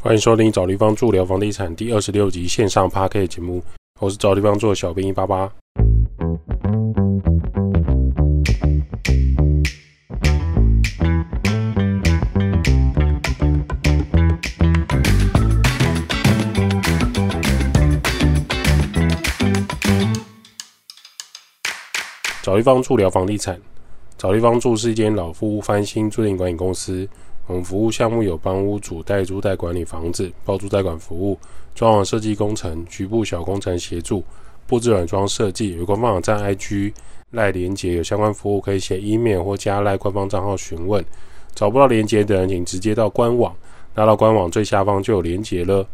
欢迎收听找地方住聊房地产第二十六集线上 p a r k 节目，我是找地方住的小兵一八八。找地方住聊房地产，找地方住是一间老夫翻新租赁管理公司。我们服务项目有帮屋主代租代管理房子、包租代管服务、装潢设计工程、局部小工程协助、布置软装设计。有官方网站 IG 赖连接有相关服务，可以写 email 或加赖官方账号询问。找不到连接的人，请直接到官网，拉到官网最下方就有连接了。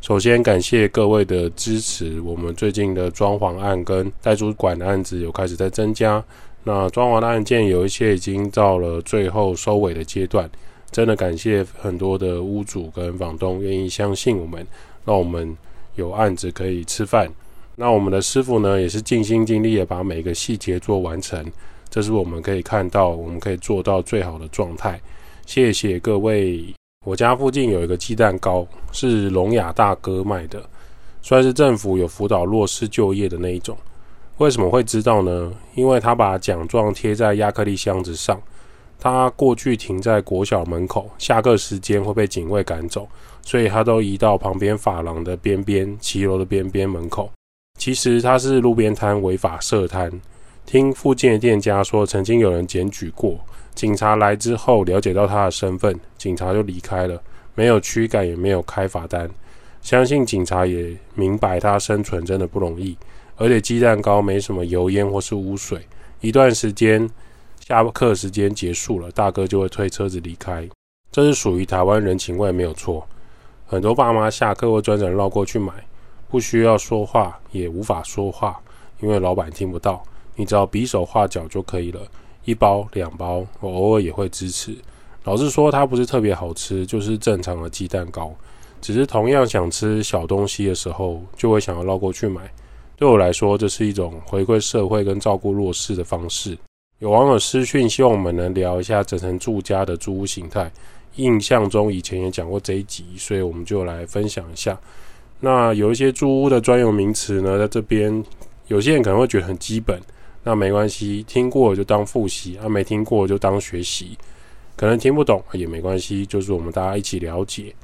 首先感谢各位的支持，我们最近的装潢案跟代租管的案子有开始在增加。那装潢的案件有一些已经到了最后收尾的阶段。真的感谢很多的屋主跟房东愿意相信我们，让我们有案子可以吃饭。那我们的师傅呢，也是尽心尽力的把每个细节做完成，这是我们可以看到，我们可以做到最好的状态。谢谢各位。我家附近有一个鸡蛋糕，是聋哑大哥卖的，算是政府有辅导弱势就业的那一种。为什么会知道呢？因为他把奖状贴在亚克力箱子上。他过去停在国小门口，下课时间会被警卫赶走，所以他都移到旁边法廊的边边、骑楼的边边门口。其实他是路边摊违法设摊，听附近的店家说，曾经有人检举过，警察来之后了解到他的身份，警察就离开了，没有驱赶，也没有开罚单。相信警察也明白他生存真的不容易，而且鸡蛋糕没什么油烟或是污水，一段时间。下课时间结束了，大哥就会推车子离开，这是属于台湾人情味，没有错。很多爸妈下课会专程绕过去买，不需要说话，也无法说话，因为老板听不到，你只要比手画脚就可以了。一包两包，我偶尔也会支持。老实说，它不是特别好吃，就是正常的鸡蛋糕。只是同样想吃小东西的时候，就会想要绕过去买。对我来说，这是一种回馈社会跟照顾弱势的方式。有网友私讯，希望我们能聊一下整层住家的租屋形态。印象中以前也讲过这一集，所以我们就来分享一下。那有一些租屋的专有名词呢，在这边有些人可能会觉得很基本，那没关系，听过就当复习啊，没听过就当学习。可能听不懂也没关系，就是我们大家一起了解。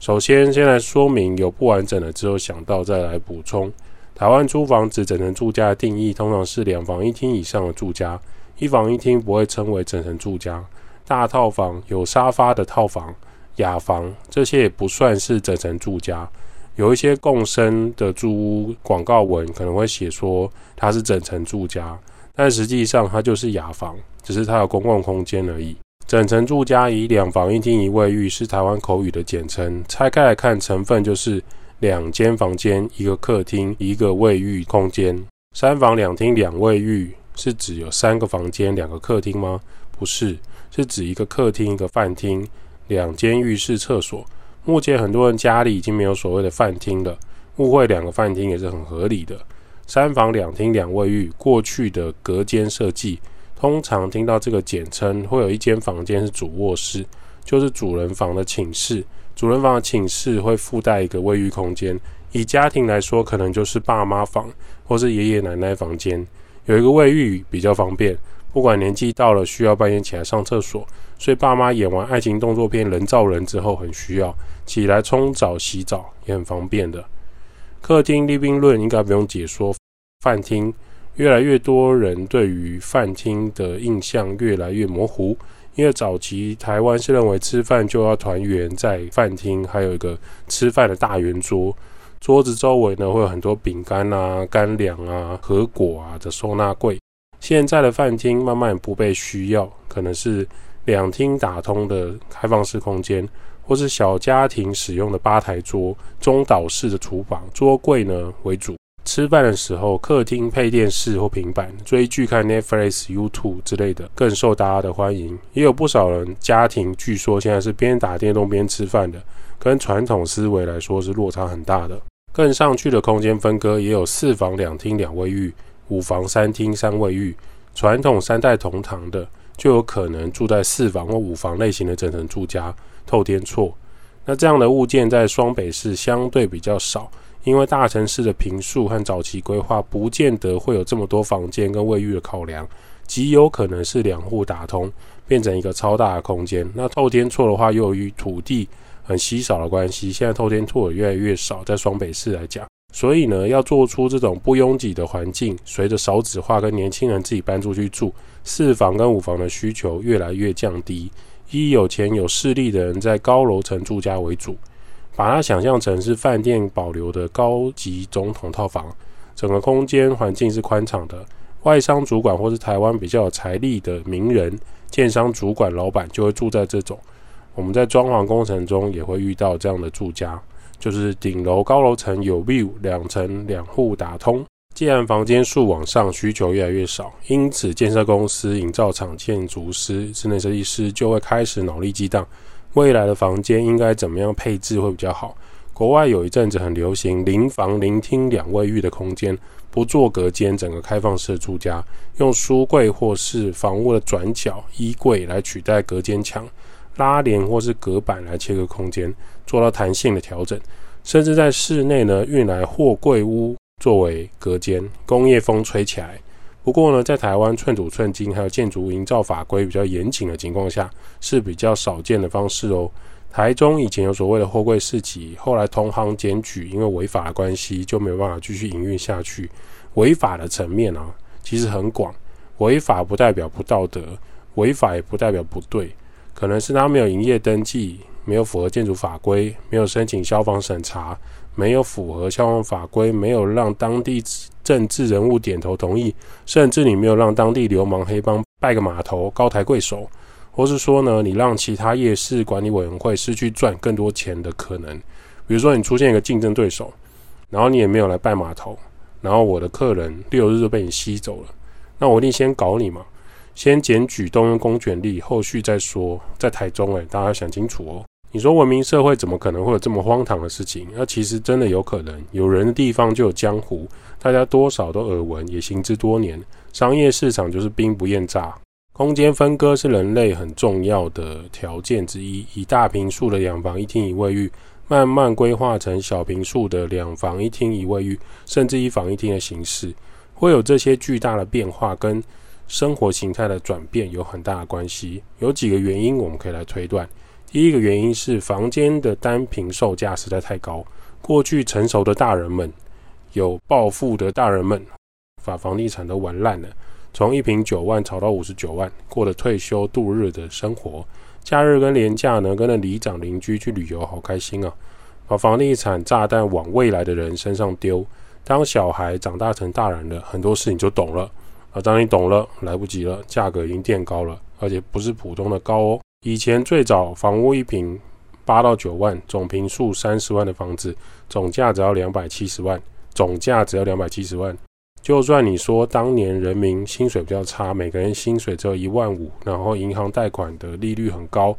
首先，先来说明有不完整的之后想到再来补充。台湾租房子整层住家的定义，通常是两房一厅以上的住家。一房一厅不会称为整层住家，大套房、有沙发的套房、雅房这些也不算是整层住家。有一些共生的租屋广告文可能会写说它是整层住家，但实际上它就是雅房，只是它有公共空间而已。整层住家以两房一厅一卫浴是台湾口语的简称，拆开来看成分就是两间房间、一个客厅、一个卫浴空间。三房两厅两卫浴。是指有三个房间、两个客厅吗？不是，是指一个客厅、一个饭厅、两间浴室、厕所。目前很多人家里已经没有所谓的饭厅了，误会两个饭厅也是很合理的。三房两厅两卫浴，过去的隔间设计，通常听到这个简称，会有一间房间是主卧室，就是主人房的寝室。主人房的寝室会附带一个卫浴空间，以家庭来说，可能就是爸妈房或是爷爷奶奶房间。有一个卫浴比较方便，不管年纪到了需要半夜起来上厕所，所以爸妈演完爱情动作片人造人之后很需要起来冲澡洗澡也很方便的。客厅立宾论应该不用解说，饭厅越来越多人对于饭厅的印象越来越模糊，因为早期台湾是认为吃饭就要团圆在饭厅，还有一个吃饭的大圆桌。桌子周围呢会有很多饼干啊、干粮啊、和果啊的收纳柜。现在的饭厅慢慢不被需要，可能是两厅打通的开放式空间，或是小家庭使用的吧台桌、中岛式的厨房桌柜呢为主。吃饭的时候，客厅配电视或平板，追剧看 Netflix、YouTube 之类的更受大家的欢迎。也有不少人家庭据说现在是边打电动边吃饭的。跟传统思维来说是落差很大的。更上去的空间分割也有四房两厅两卫浴、五房三厅三卫浴。传统三代同堂的就有可能住在四房或五房类型的整层住家，透天厝。那这样的物件在双北市相对比较少，因为大城市的平数和早期规划不见得会有这么多房间跟卫浴的考量，极有可能是两户打通变成一个超大的空间。那透天厝的话，由于土地很稀少的关系，现在透天厝也越来越少，在双北市来讲，所以呢，要做出这种不拥挤的环境，随着少子化跟年轻人自己搬出去住，四房跟五房的需求越来越降低。以有钱有势力的人在高楼层住家为主，把它想象成是饭店保留的高级总统套房，整个空间环境是宽敞的。外商主管或是台湾比较有财力的名人、建商主管、老板就会住在这种。我们在装潢工程中也会遇到这样的住家，就是顶楼高楼层有 view，两层两户打通。既然房间数往上，需求越来越少，因此建设公司、营造厂、建筑师、室内设计师就会开始脑力激荡，未来的房间应该怎么样配置会比较好？国外有一阵子很流行零房、零厅、两卫浴的空间，不做隔间，整个开放式住家，用书柜或是房屋的转角衣柜来取代隔间墙，拉帘或是隔板来切割空间，做到弹性的调整，甚至在室内呢运来货柜屋。作为隔间，工业风吹起来。不过呢，在台湾寸土寸金，还有建筑营造法规比较严谨的情况下，是比较少见的方式哦。台中以前有所谓的货柜市集，后来同行检举，因为违法的关系，就没有办法继续营运下去。违法的层面啊，其实很广。违法不代表不道德，违法也不代表不对，可能是他没有营业登记，没有符合建筑法规，没有申请消防审查。没有符合消防法规，没有让当地政治人物点头同意，甚至你没有让当地流氓黑帮拜个码头、高抬贵手，或是说呢，你让其他夜市管理委员会失去赚更多钱的可能。比如说，你出现一个竞争对手，然后你也没有来拜码头，然后我的客人六日就被你吸走了，那我一定先搞你嘛，先检举动用公权力，后续再说。在台中，诶，大家要想清楚哦。你说文明社会怎么可能会有这么荒唐的事情？那其实真的有可能，有人的地方就有江湖，大家多少都耳闻，也行之多年。商业市场就是兵不厌诈，空间分割是人类很重要的条件之一。以大平数的两房一厅一卫浴，慢慢规划成小平数的两房一厅一卫浴，甚至一房一厅的形式，会有这些巨大的变化，跟生活形态的转变有很大的关系。有几个原因，我们可以来推断。第一个原因是房间的单平售价实在太高，过去成熟的大人们、有暴富的大人们，把房地产都玩烂了，从一平九万炒到五十九万，过了退休度日的生活。假日跟年假呢，跟着里长邻居去旅游，好开心啊！把房地产炸弹往未来的人身上丢。当小孩长大成大人了，很多事情就懂了啊！当你懂了，来不及了，价格已经垫高了，而且不是普通的高哦。以前最早房屋一平八到九万，总平数三十万的房子，总价只要两百七十万，总价只要两百七十万。就算你说当年人民薪水比较差，每个人薪水只有一万五，然后银行贷款的利率很高，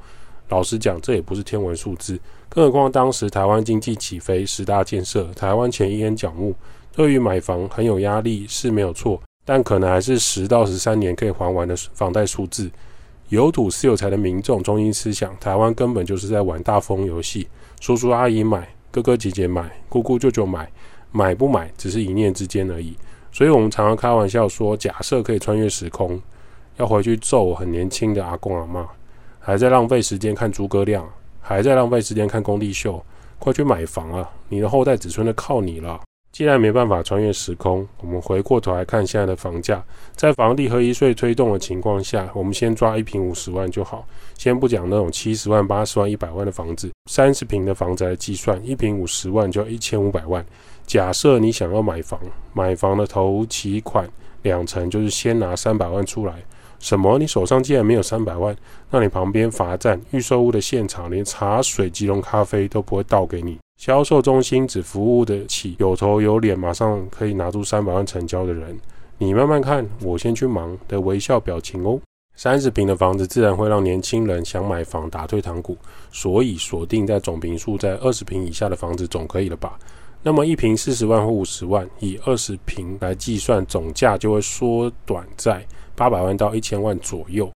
老实讲，这也不是天文数字。更何况当时台湾经济起飞，十大建设，台湾前一烟角木，对于买房很有压力是没有错，但可能还是十到十三年可以还完的房贷数字。有土是有财的民众中心思想，台湾根本就是在玩大风游戏。叔叔阿姨买，哥哥姐姐买，姑姑舅舅买，买不买只是一念之间而已。所以，我们常常开玩笑说，假设可以穿越时空，要回去揍很年轻的阿公阿妈，还在浪费时间看诸葛亮，还在浪费时间看工地秀，快去买房啊！你的后代子孙都靠你了。既然没办法穿越时空，我们回过头来看现在的房价，在房地合一税推动的情况下，我们先抓一平五十万就好，先不讲那种七十万、八十万、一百万的房子，三十平的房子来计算，一平五十万就要一千五百万。假设你想要买房，买房的头期款两成就是先拿三百万出来。什么？你手上既然没有三百万，那你旁边罚站预售屋的现场连茶水、即溶咖啡都不会倒给你。销售中心只服务得起有头有脸、马上可以拿出三百万成交的人。你慢慢看，我先去忙的微笑表情哦。三十平的房子自然会让年轻人想买房打退堂鼓，所以锁定在总平数在二十平以下的房子总可以了吧？那么一平四十万或五十万，以二十平来计算，总价就会缩短在八百万到一千万左右。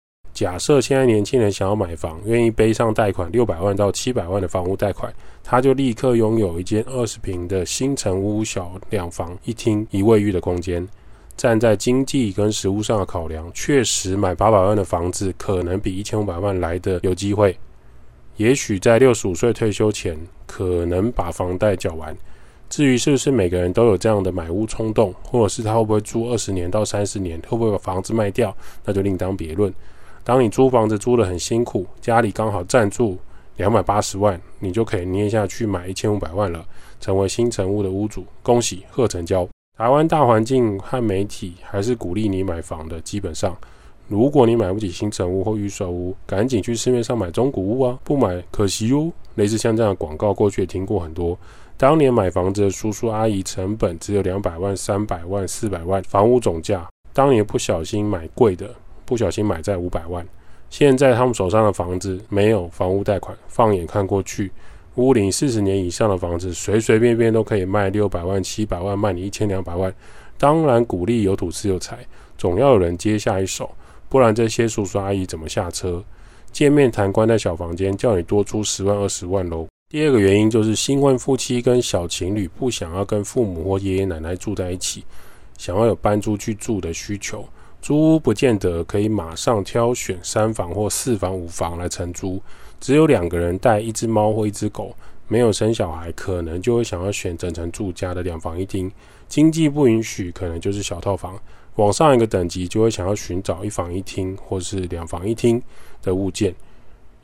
假设现在年轻人想要买房，愿意背上贷款六百万到七百万的房屋贷款，他就立刻拥有一间二十平的新城屋小两房一厅一卫浴的空间。站在经济跟实物上的考量，确实买八百万的房子可能比一千五百万来的有机会。也许在六十五岁退休前，可能把房贷缴完。至于是不是每个人都有这样的买屋冲动，或者是他会不会租二十年到三十年，会不会把房子卖掉，那就另当别论。当你租房子租得很辛苦，家里刚好暂住两百八十万，你就可以捏下去买一千五百万了，成为新城屋的屋主。恭喜贺成交！台湾大环境和媒体还是鼓励你买房的。基本上，如果你买不起新城屋或预售屋，赶紧去市面上买中古屋啊！不买可惜哟。类似像这样的广告，过去也听过很多。当年买房子的叔叔阿姨，成本只有两百万、三百万、四百万，房屋总价当年不小心买贵的，不小心买在五百万。现在他们手上的房子没有房屋贷款，放眼看过去。屋龄四十年以上的房子，随随便便都可以卖六百万、七百万，卖你一千两百万。当然鼓励有土、有财，总要有人接下一手，不然这些叔叔阿姨怎么下车？见面谈，关在小房间，叫你多出十万、二十万喽。第二个原因就是新婚夫妻跟小情侣不想要跟父母或爷爷奶奶住在一起，想要有搬出去住的需求。租屋不见得可以马上挑选三房或四房、五房来承租。只有两个人带一只猫或一只狗，没有生小孩，可能就会想要选整层住家的两房一厅。经济不允许，可能就是小套房。往上一个等级，就会想要寻找一房一厅或是两房一厅的物件，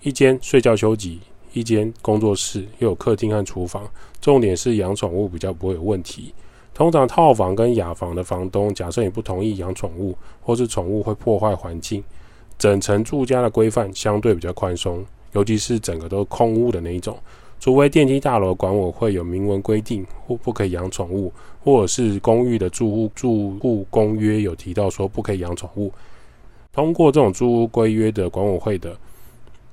一间睡觉休息，一间工作室，又有客厅和厨房。重点是养宠物比较不会有问题。通常套房跟雅房的房东，假设你不同意养宠物，或是宠物会破坏环境，整层住家的规范相对比较宽松。尤其是整个都空屋的那一种，除非电梯大楼管委会有明文规定或不可以养宠物，或者是公寓的住户住户公约有提到说不可以养宠物，通过这种住屋规约的管委会的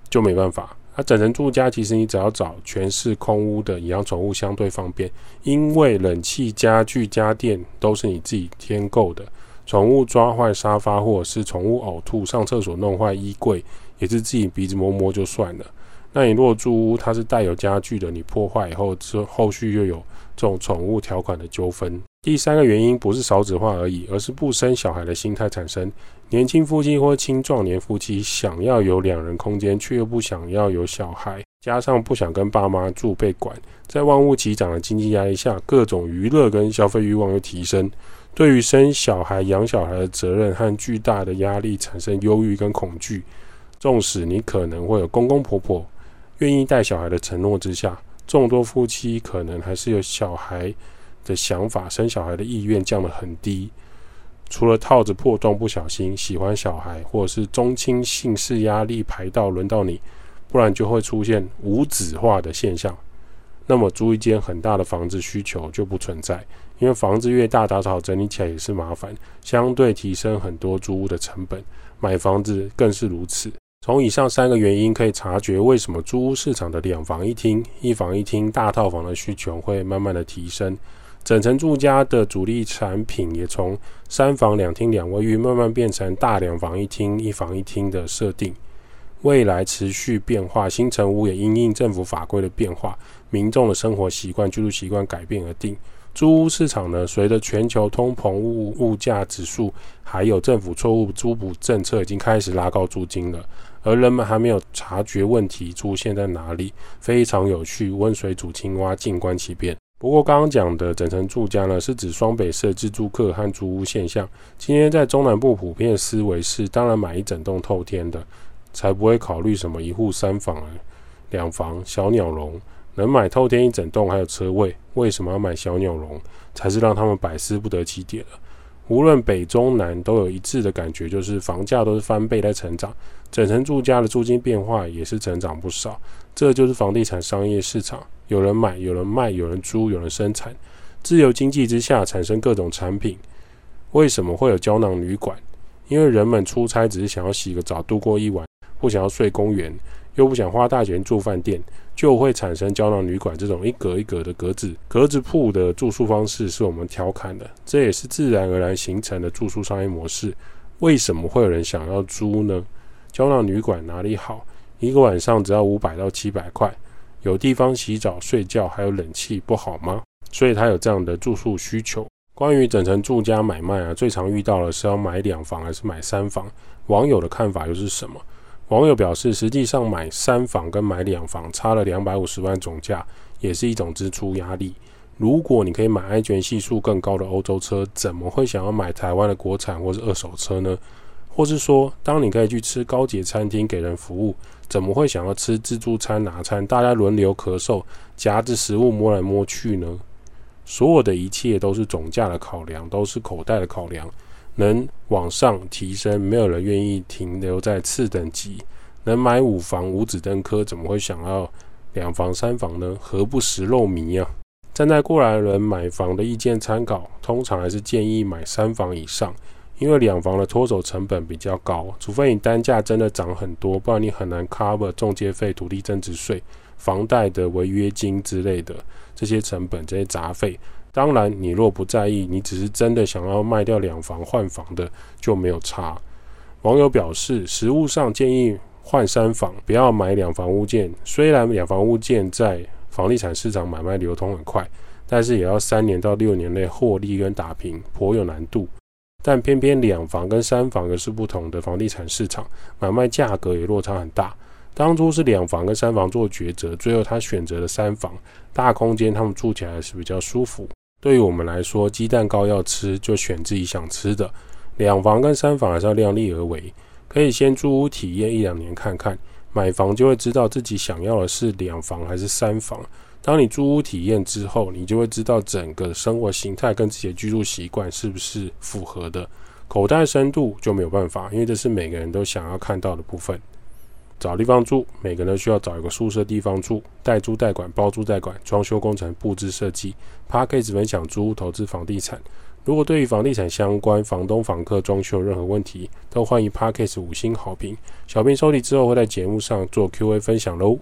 就没办法。那整层住家其实你只要找全是空屋的你养宠物相对方便，因为冷气、家具、家电都是你自己添购的，宠物抓坏沙发或者是宠物呕吐、上厕所弄坏衣柜。也是自己鼻子摸摸就算了。那你如果住屋它是带有家具的，你破坏以后之后续又有这种宠物条款的纠纷。第三个原因不是少子化而已，而是不生小孩的心态产生。年轻夫妻或青壮年夫妻想要有两人空间，却又不想要有小孩，加上不想跟爸妈住被管，在万物齐涨的经济压力下，各种娱乐跟消费欲望又提升，对于生小孩、养小孩的责任和巨大的压力产生忧郁跟恐惧。纵使你可能会有公公婆婆愿意带小孩的承诺之下，众多夫妻可能还是有小孩的想法，生小孩的意愿降得很低。除了套子破洞不小心喜欢小孩，或者是中青姓氏压力排到轮到你，不然就会出现无子化的现象。那么租一间很大的房子需求就不存在，因为房子越大，打扫整理起来也是麻烦，相对提升很多租屋的成本。买房子更是如此。从以上三个原因可以察觉，为什么租屋市场的两房一厅、一房一厅大套房的需求会慢慢的提升，整层住家的主力产品也从三房两厅两卫浴慢慢变成大两房一厅、一房一厅的设定。未来持续变化，新城屋也因应政府法规的变化，民众的生活习惯、居住习惯改变而定。租屋市场呢，随着全球通膨物物价指数，还有政府错误租补政策，已经开始拉高租金了。而人们还没有察觉问题出现在哪里，非常有趣。温水煮青蛙，静观其变。不过刚刚讲的整层住家呢，是指双北设置住客和租屋现象。今天在中南部普遍思维是，当然买一整栋透天的，才不会考虑什么一户三房、两房小鸟笼。能买透天一整栋还有车位，为什么要买小鸟笼？才是让他们百思不得其解了。无论北中南都有一致的感觉，就是房价都是翻倍在成长，整层住家的租金变化也是成长不少。这就是房地产商业市场，有人买，有人卖，有人租，有人生产。自由经济之下产生各种产品。为什么会有胶囊旅馆？因为人们出差只是想要洗个澡度过一晚，不想要睡公园，又不想花大钱住饭店。就会产生胶囊旅馆这种一格一格的格子格子铺的住宿方式，是我们调侃的，这也是自然而然形成的住宿商业模式。为什么会有人想要租呢？胶囊旅馆哪里好？一个晚上只要五百到七百块，有地方洗澡、睡觉，还有冷气，不好吗？所以他有这样的住宿需求。关于整层住家买卖啊，最常遇到的是要买两房还是买三房？网友的看法又是什么？网友表示，实际上买三房跟买两房差了两百五十万总价，也是一种支出压力。如果你可以买安全系数更高的欧洲车，怎么会想要买台湾的国产或是二手车呢？或是说，当你可以去吃高级餐厅给人服务，怎么会想要吃自助餐拿餐，大家轮流咳嗽，夹着食物摸来摸去呢？所有的一切都是总价的考量，都是口袋的考量。能往上提升，没有人愿意停留在次等级。能买五房五子登科，怎么会想要两房三房呢？何不食肉糜啊？站在过来人买房的意见参考，通常还是建议买三房以上，因为两房的脱手成本比较高，除非你单价真的涨很多，不然你很难 cover 中介费、土地增值税、房贷的违约金之类的这些成本、这些杂费。当然，你若不在意，你只是真的想要卖掉两房换房的，就没有差。网友表示，实物上建议换三房，不要买两房物件。虽然两房物件在房地产市场买卖流通很快，但是也要三年到六年内获利跟打平，颇有难度。但偏偏两房跟三房又是不同的房地产市场，买卖价格也落差很大。当初是两房跟三房做抉择，最后他选择了三房，大空间他们住起来是比较舒服。对于我们来说，鸡蛋糕要吃就选自己想吃的。两房跟三房还是要量力而为，可以先租屋体验一两年看看，买房就会知道自己想要的是两房还是三房。当你租屋体验之后，你就会知道整个生活形态跟自己的居住习惯是不是符合的。口袋深度就没有办法，因为这是每个人都想要看到的部分。找地方住，每个人需要找一个宿舍地方住，代租代管、包租代管、装修工程、布置设计。p a c k a g e 分享租屋投资房地产。如果对于房地产相关、房东、房客、装修有任何问题，都欢迎 p a c k a g e 五星好评。小编收理之后会在节目上做 Q&A 分享喽。